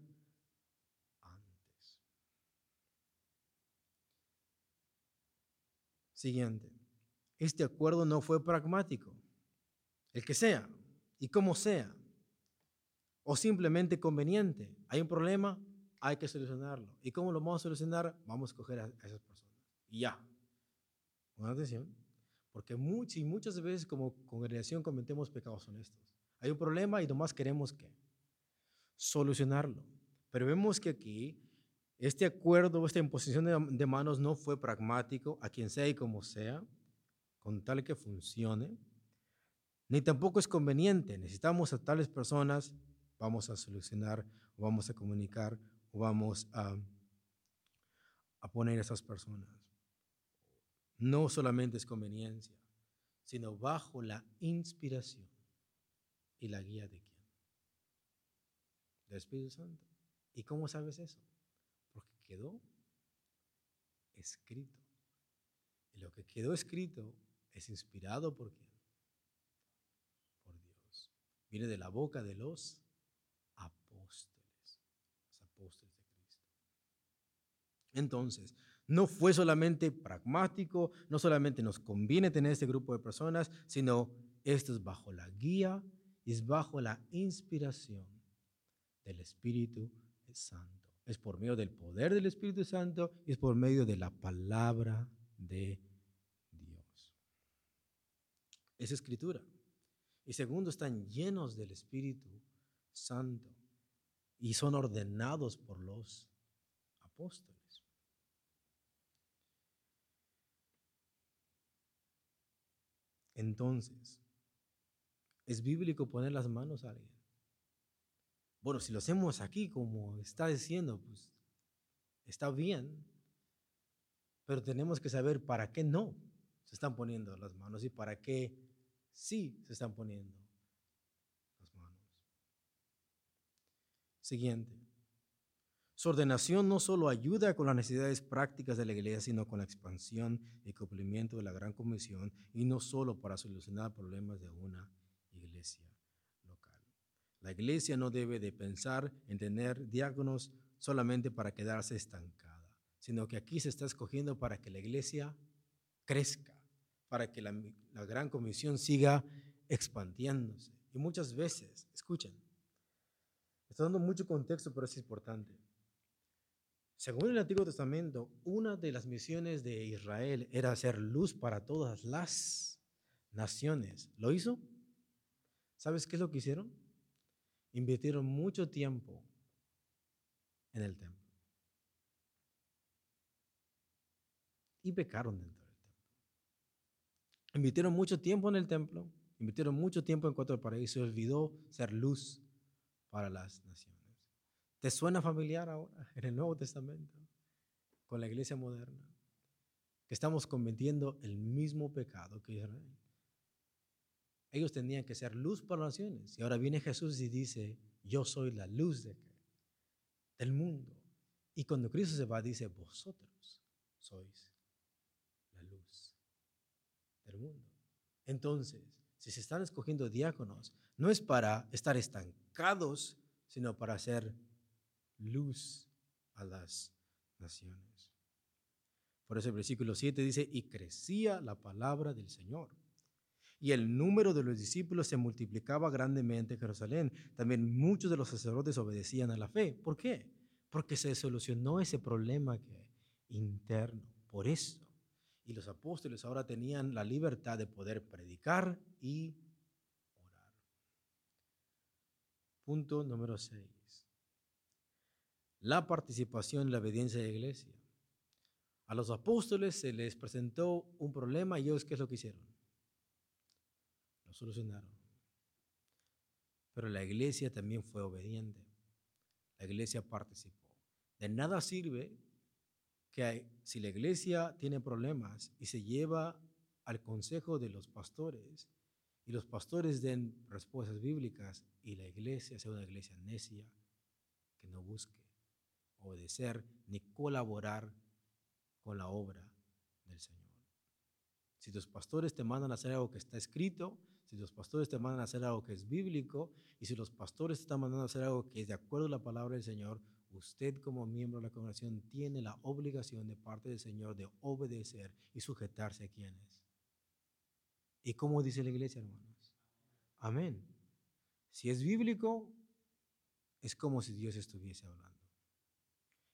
antes. Siguiente. Este acuerdo no fue pragmático. El que sea y como sea o simplemente conveniente. Hay un problema, hay que solucionarlo. ¿Y cómo lo vamos a solucionar? Vamos a escoger a, esas personas. Y ya. Una atención, porque muchas y muchas veces como congregación cometemos pecados honestos. Hay un problema y nomás queremos que solucionarlo. Pero vemos que aquí este acuerdo, esta imposición de, de manos no fue pragmático a quien sea y como sea, con tal que funcione, ni tampoco es conveniente. Necesitamos a tales personas vamos a solucionar vamos a comunicar vamos a, a poner a esas personas. No solamente es conveniencia, sino bajo la inspiración y la guía de quién? Del Espíritu Santo. ¿Y cómo sabes eso? Porque quedó escrito. Y lo que quedó escrito es inspirado por quién? Por Dios. Viene de la boca de los Entonces, no fue solamente pragmático, no solamente nos conviene tener este grupo de personas, sino esto es bajo la guía y es bajo la inspiración del Espíritu Santo. Es por medio del poder del Espíritu Santo y es por medio de la palabra de Dios. Es escritura. Y segundo, están llenos del Espíritu Santo y son ordenados por los apóstoles. Entonces, ¿es bíblico poner las manos a alguien? Bueno, si lo hacemos aquí como está diciendo, pues está bien, pero tenemos que saber para qué no. se están poniendo las manos y para qué sí se están poniendo las manos. Siguiente. Su ordenación no solo ayuda con las necesidades prácticas de la iglesia, sino con la expansión y cumplimiento de la gran comisión y no solo para solucionar problemas de una iglesia local. La iglesia no debe de pensar en tener diáconos solamente para quedarse estancada, sino que aquí se está escogiendo para que la iglesia crezca, para que la, la gran comisión siga expandiéndose. Y muchas veces, escuchen, estoy dando mucho contexto, pero es importante. Según el Antiguo Testamento, una de las misiones de Israel era hacer luz para todas las naciones. ¿Lo hizo? ¿Sabes qué es lo que hicieron? Invirtieron mucho tiempo en el templo. Y pecaron dentro del templo. Invirtieron mucho tiempo en el templo, invirtieron mucho tiempo en cuatro paraísos y se olvidó ser luz para las naciones. ¿Te suena familiar ahora en el Nuevo Testamento con la iglesia moderna? Que estamos cometiendo el mismo pecado que Israel. Ellos tenían que ser luz para las naciones. Y ahora viene Jesús y dice, yo soy la luz de, del mundo. Y cuando Cristo se va, dice, vosotros sois la luz del mundo. Entonces, si se están escogiendo diáconos, no es para estar estancados, sino para ser luz a las naciones. Por eso el versículo 7 dice, y crecía la palabra del Señor. Y el número de los discípulos se multiplicaba grandemente en Jerusalén. También muchos de los sacerdotes obedecían a la fe. ¿Por qué? Porque se solucionó ese problema que, interno. Por eso. Y los apóstoles ahora tenían la libertad de poder predicar y orar. Punto número 6 la participación en la obediencia de la iglesia. A los apóstoles se les presentó un problema y ellos qué es lo que hicieron? Lo solucionaron. Pero la iglesia también fue obediente. La iglesia participó. De nada sirve que si la iglesia tiene problemas y se lleva al consejo de los pastores y los pastores den respuestas bíblicas y la iglesia sea una iglesia necia que no busque obedecer ni colaborar con la obra del Señor. Si tus pastores te mandan a hacer algo que está escrito, si los pastores te mandan a hacer algo que es bíblico, y si los pastores te están mandando a hacer algo que es de acuerdo a la palabra del Señor, usted como miembro de la congregación tiene la obligación de parte del Señor de obedecer y sujetarse a quienes. ¿Y cómo dice la iglesia, hermanos? Amén. Si es bíblico, es como si Dios estuviese hablando.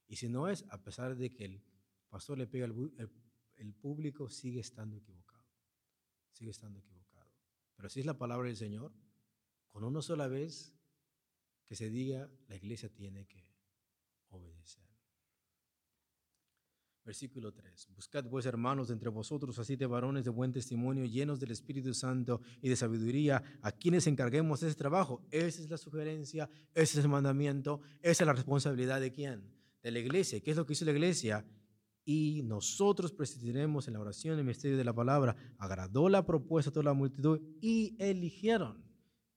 Y si no es, a pesar de que el pastor le pega el, público, sigue estando equivocado. Sigue estando equivocado. Pero si es la palabra del Señor, con una sola vez que se diga, la iglesia tiene que obedecer. Versículo 3. Buscad pues hermanos entre vosotros así de varones de buen testimonio, llenos del Espíritu Santo y de sabiduría, a quienes encarguemos ese trabajo. Esa es la sugerencia, ese es el mandamiento, esa es la responsabilidad de quién? de la iglesia. ¿Qué es lo que hizo la iglesia? Y nosotros presidiremos en la oración, el misterio de la palabra. Agradó la propuesta a toda la multitud y eligieron.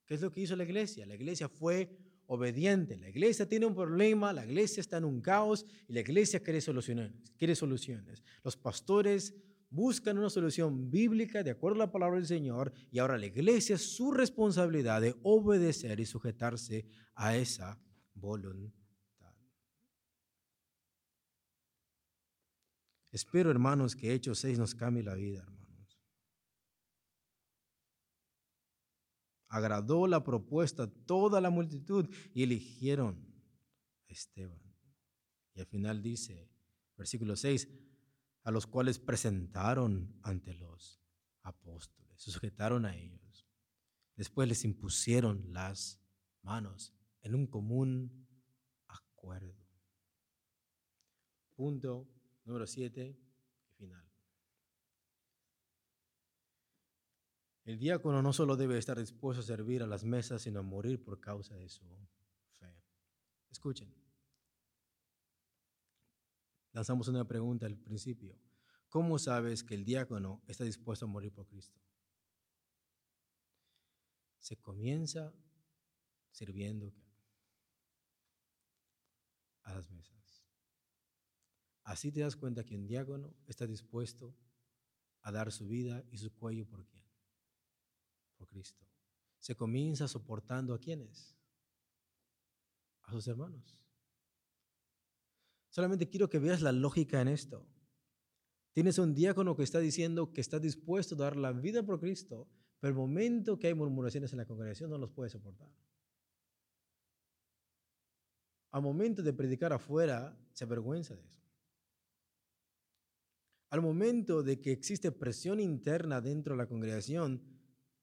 ¿Qué es lo que hizo la iglesia? La iglesia fue obediente. La iglesia tiene un problema, la iglesia está en un caos y la iglesia quiere soluciones. Quiere soluciones. Los pastores buscan una solución bíblica de acuerdo a la palabra del Señor y ahora la iglesia es su responsabilidad de obedecer y sujetarse a esa voluntad. Espero, hermanos, que Hechos 6 nos cambie la vida, hermanos. Agradó la propuesta toda la multitud y eligieron a Esteban. Y al final dice, versículo 6, a los cuales presentaron ante los apóstoles, sujetaron a ellos. Después les impusieron las manos en un común acuerdo. Punto Número 7 y final. El diácono no solo debe estar dispuesto a servir a las mesas, sino a morir por causa de su fe. Escuchen. Lanzamos una pregunta al principio. ¿Cómo sabes que el diácono está dispuesto a morir por Cristo? Se comienza sirviendo a las mesas. Así te das cuenta que un diácono está dispuesto a dar su vida y su cuello por quién? Por Cristo. Se comienza soportando a quienes? A sus hermanos. Solamente quiero que veas la lógica en esto. Tienes un diácono que está diciendo que está dispuesto a dar la vida por Cristo, pero el momento que hay murmuraciones en la congregación no los puede soportar. Al momento de predicar afuera, se avergüenza de eso. Al momento de que existe presión interna dentro de la congregación,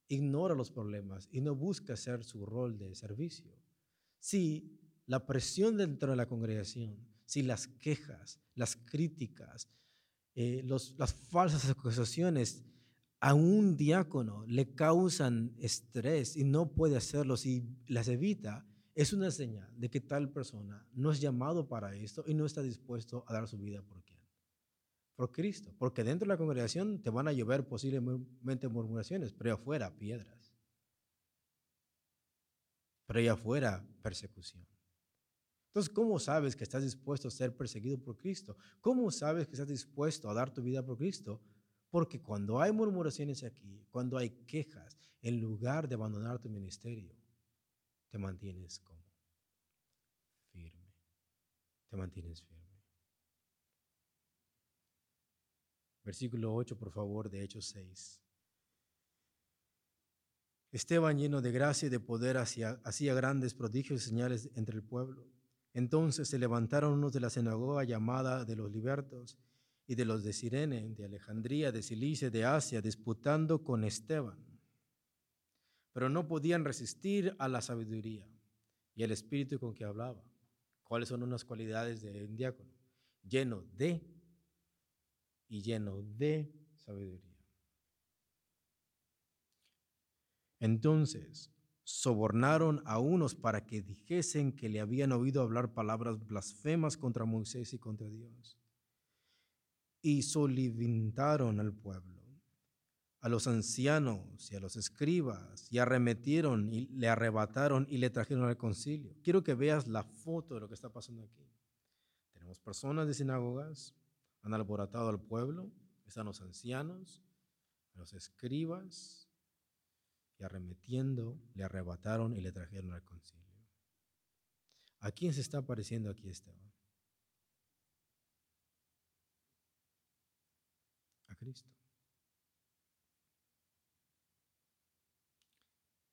ignora los problemas y no busca hacer su rol de servicio. Si la presión dentro de la congregación, si las quejas, las críticas, eh, las falsas acusaciones a un diácono le causan estrés y no puede hacerlo si las evita, es una señal de que tal persona no es llamado para esto y no está dispuesto a dar su vida por quién. Por Cristo. Porque dentro de la congregación te van a llover posiblemente murmuraciones, pero afuera piedras. Pero allá afuera persecución. Entonces, ¿cómo sabes que estás dispuesto a ser perseguido por Cristo? ¿Cómo sabes que estás dispuesto a dar tu vida por Cristo? Porque cuando hay murmuraciones aquí, cuando hay quejas, en lugar de abandonar tu ministerio, te mantienes como firme. Te mantienes firme. Versículo 8, por favor, de Hechos 6. Esteban, lleno de gracia y de poder, hacía, grandes prodigios y señales entre el pueblo. Entonces se levantaron unos de la sinagoga llamada de los libertos y de los de Sirene, de Alejandría, de Cilicia, de Asia, disputando con Esteban. Pero no podían resistir a la sabiduría y al espíritu con que hablaba. ¿Cuáles son unas cualidades de diácono? Lleno de y lleno de sabiduría. Entonces, sobornaron a unos para que dijesen que le habían oído hablar palabras blasfemas contra Moisés y contra Dios. Y solivintaron al pueblo, a los ancianos y a los escribas, y arremetieron y le arrebataron y le trajeron al concilio. Quiero que veas la foto de lo que está pasando aquí. Tenemos personas de sinagogas, han alborotado al pueblo, están los ancianos, los escribas, y arremetiendo le arrebataron y le trajeron al concilio. ¿A quién se está apareciendo aquí Esteban? A Cristo.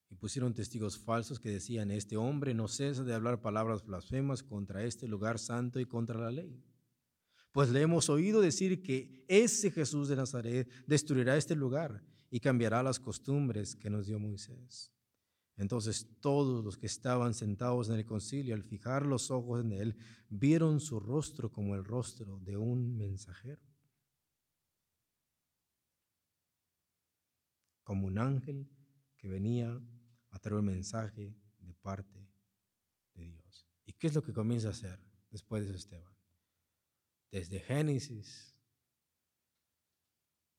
Y pusieron testigos falsos que decían, este hombre no cesa de hablar palabras blasfemas contra este lugar santo y contra la ley. Pues le hemos oído decir que ese Jesús de Nazaret destruirá este lugar y cambiará las costumbres que nos dio Moisés. Entonces todos los que estaban sentados en el concilio, al fijar los ojos en él, vieron su rostro como el rostro de un mensajero, como un ángel que venía a traer un mensaje de parte de Dios. ¿Y qué es lo que comienza a hacer después de Esteban? Desde Génesis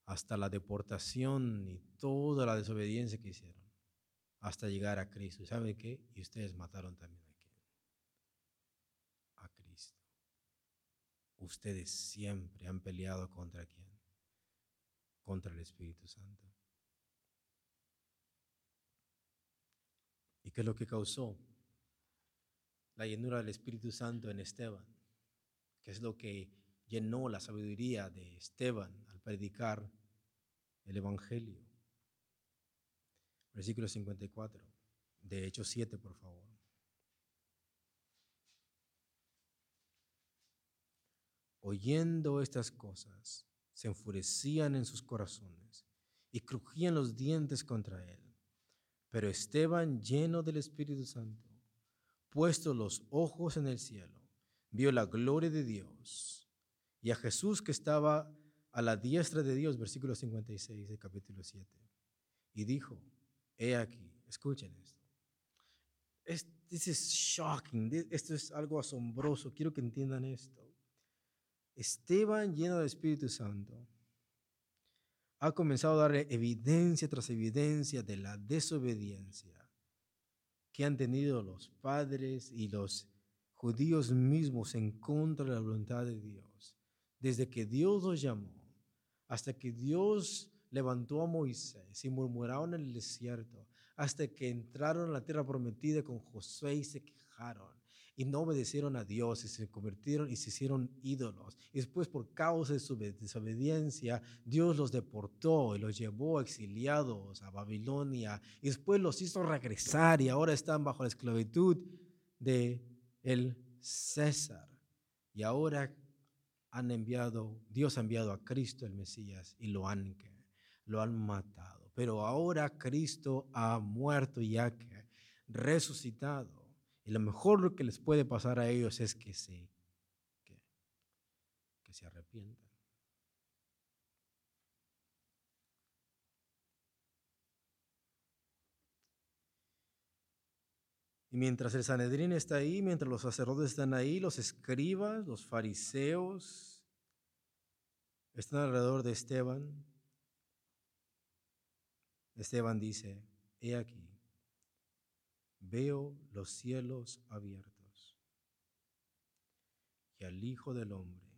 hasta la deportación y toda la desobediencia que hicieron, hasta llegar a Cristo. ¿Y saben qué? Y ustedes mataron también a quién? A Cristo. Ustedes siempre han peleado contra quién? Contra el Espíritu Santo. ¿Y qué es lo que causó? La llenura del Espíritu Santo en Esteban. ¿Qué es lo que llenó la sabiduría de Esteban al predicar el Evangelio. Versículo 54, de Hechos 7, por favor. Oyendo estas cosas, se enfurecían en sus corazones y crujían los dientes contra él. Pero Esteban, lleno del Espíritu Santo, puesto los ojos en el cielo, vio la gloria de Dios y a Jesús que estaba a la diestra de Dios, versículo 56 del capítulo 7. Y dijo, he aquí, escuchen. This is shocking, esto es algo asombroso, quiero que entiendan esto. Esteban lleno del Espíritu Santo ha comenzado a dar evidencia tras evidencia de la desobediencia que han tenido los padres y los judíos mismos en contra de la voluntad de Dios. Desde que Dios los llamó hasta que Dios levantó a Moisés y murmuraron en el desierto, hasta que entraron a la tierra prometida con Josué y se quejaron y no obedecieron a Dios y se convirtieron y se hicieron ídolos. Y después por causa de su desobediencia, Dios los deportó y los llevó exiliados a Babilonia y después los hizo regresar y ahora están bajo la esclavitud de el César. Y ahora han enviado, Dios ha enviado a Cristo el Mesías y lo han, lo han matado. Pero ahora Cristo ha muerto y ha resucitado y lo mejor que les puede pasar a ellos es que se, que, se arrepientan. Y mientras el Sanedrín está ahí, mientras los sacerdotes están ahí, los escribas, los fariseos, están alrededor de Esteban. Esteban dice, he aquí, veo los cielos abiertos y al Hijo del Hombre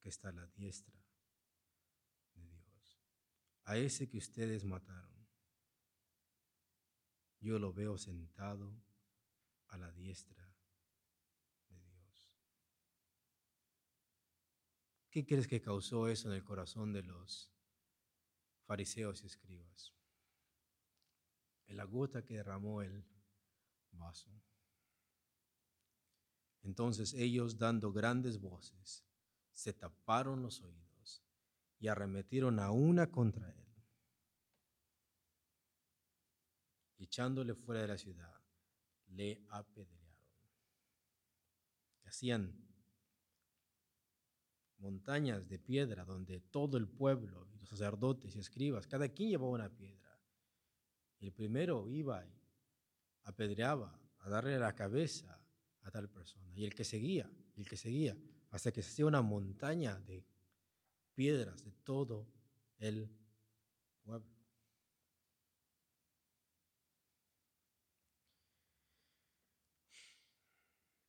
que está a la diestra de Dios, a ese que ustedes mataron. Yo lo veo sentado a la diestra de Dios. ¿Qué crees que causó eso en el corazón de los fariseos y escribas? La gota que derramó el vaso. Entonces ellos, dando grandes voces, se taparon los oídos y arremetieron a una contra él. Echándole fuera de la ciudad, le apedrearon. hacían montañas de piedra donde todo el pueblo, los sacerdotes y escribas, cada quien llevaba una piedra. El primero iba y apedreaba, a darle la cabeza a tal persona. Y el que seguía, el que seguía, hasta que se hacía una montaña de piedras de todo el pueblo.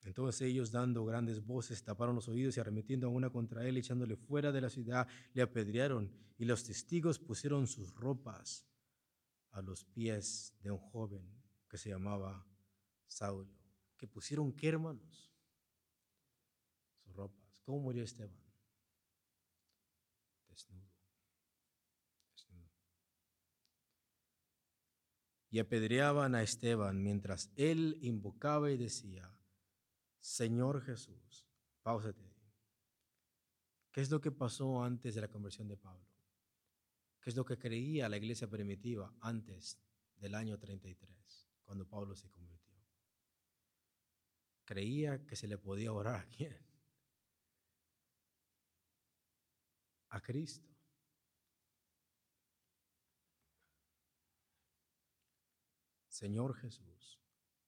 Entonces ellos dando grandes voces taparon los oídos y arremetiendo a una contra él, echándole fuera de la ciudad, le apedrearon y los testigos pusieron sus ropas a los pies de un joven que se llamaba Saulo, que pusieron qué hermanos? Sus ropas. ¿Cómo murió Esteban? Desnudo. Desnudo. Y apedreaban a Esteban mientras él invocaba y decía, Señor Jesús, pausate. ¿Qué es lo que pasó antes de la conversión de Pablo? ¿Qué es lo que creía la iglesia primitiva antes del año 33? cuando Pablo se convirtió. Creía que se le podía orar a quién? A Cristo. Señor Jesús,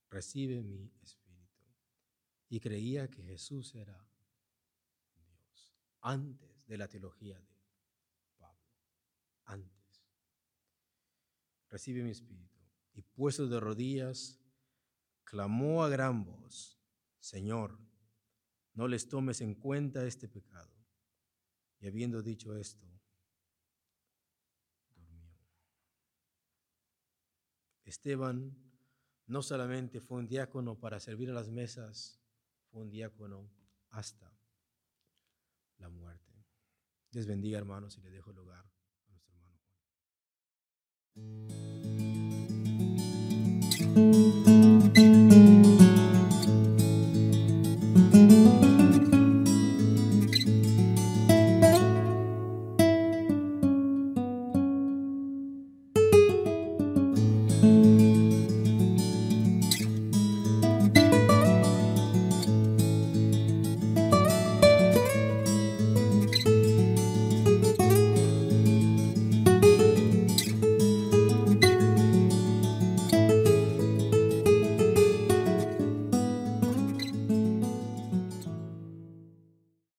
recibe mi espíritu. Y creía que Jesús era Dios antes de la teología de Pablo. Antes. Recibe mi espíritu y puesto de rodillas, clamó a gran voz, Señor, no les tomes en cuenta este pecado. Y habiendo dicho esto, durmió. Esteban no solamente fue un diácono para servir a las mesas, fue un diácono hasta la muerte. Les bendiga, hermanos, y le dejo lugar a nuestro hermano.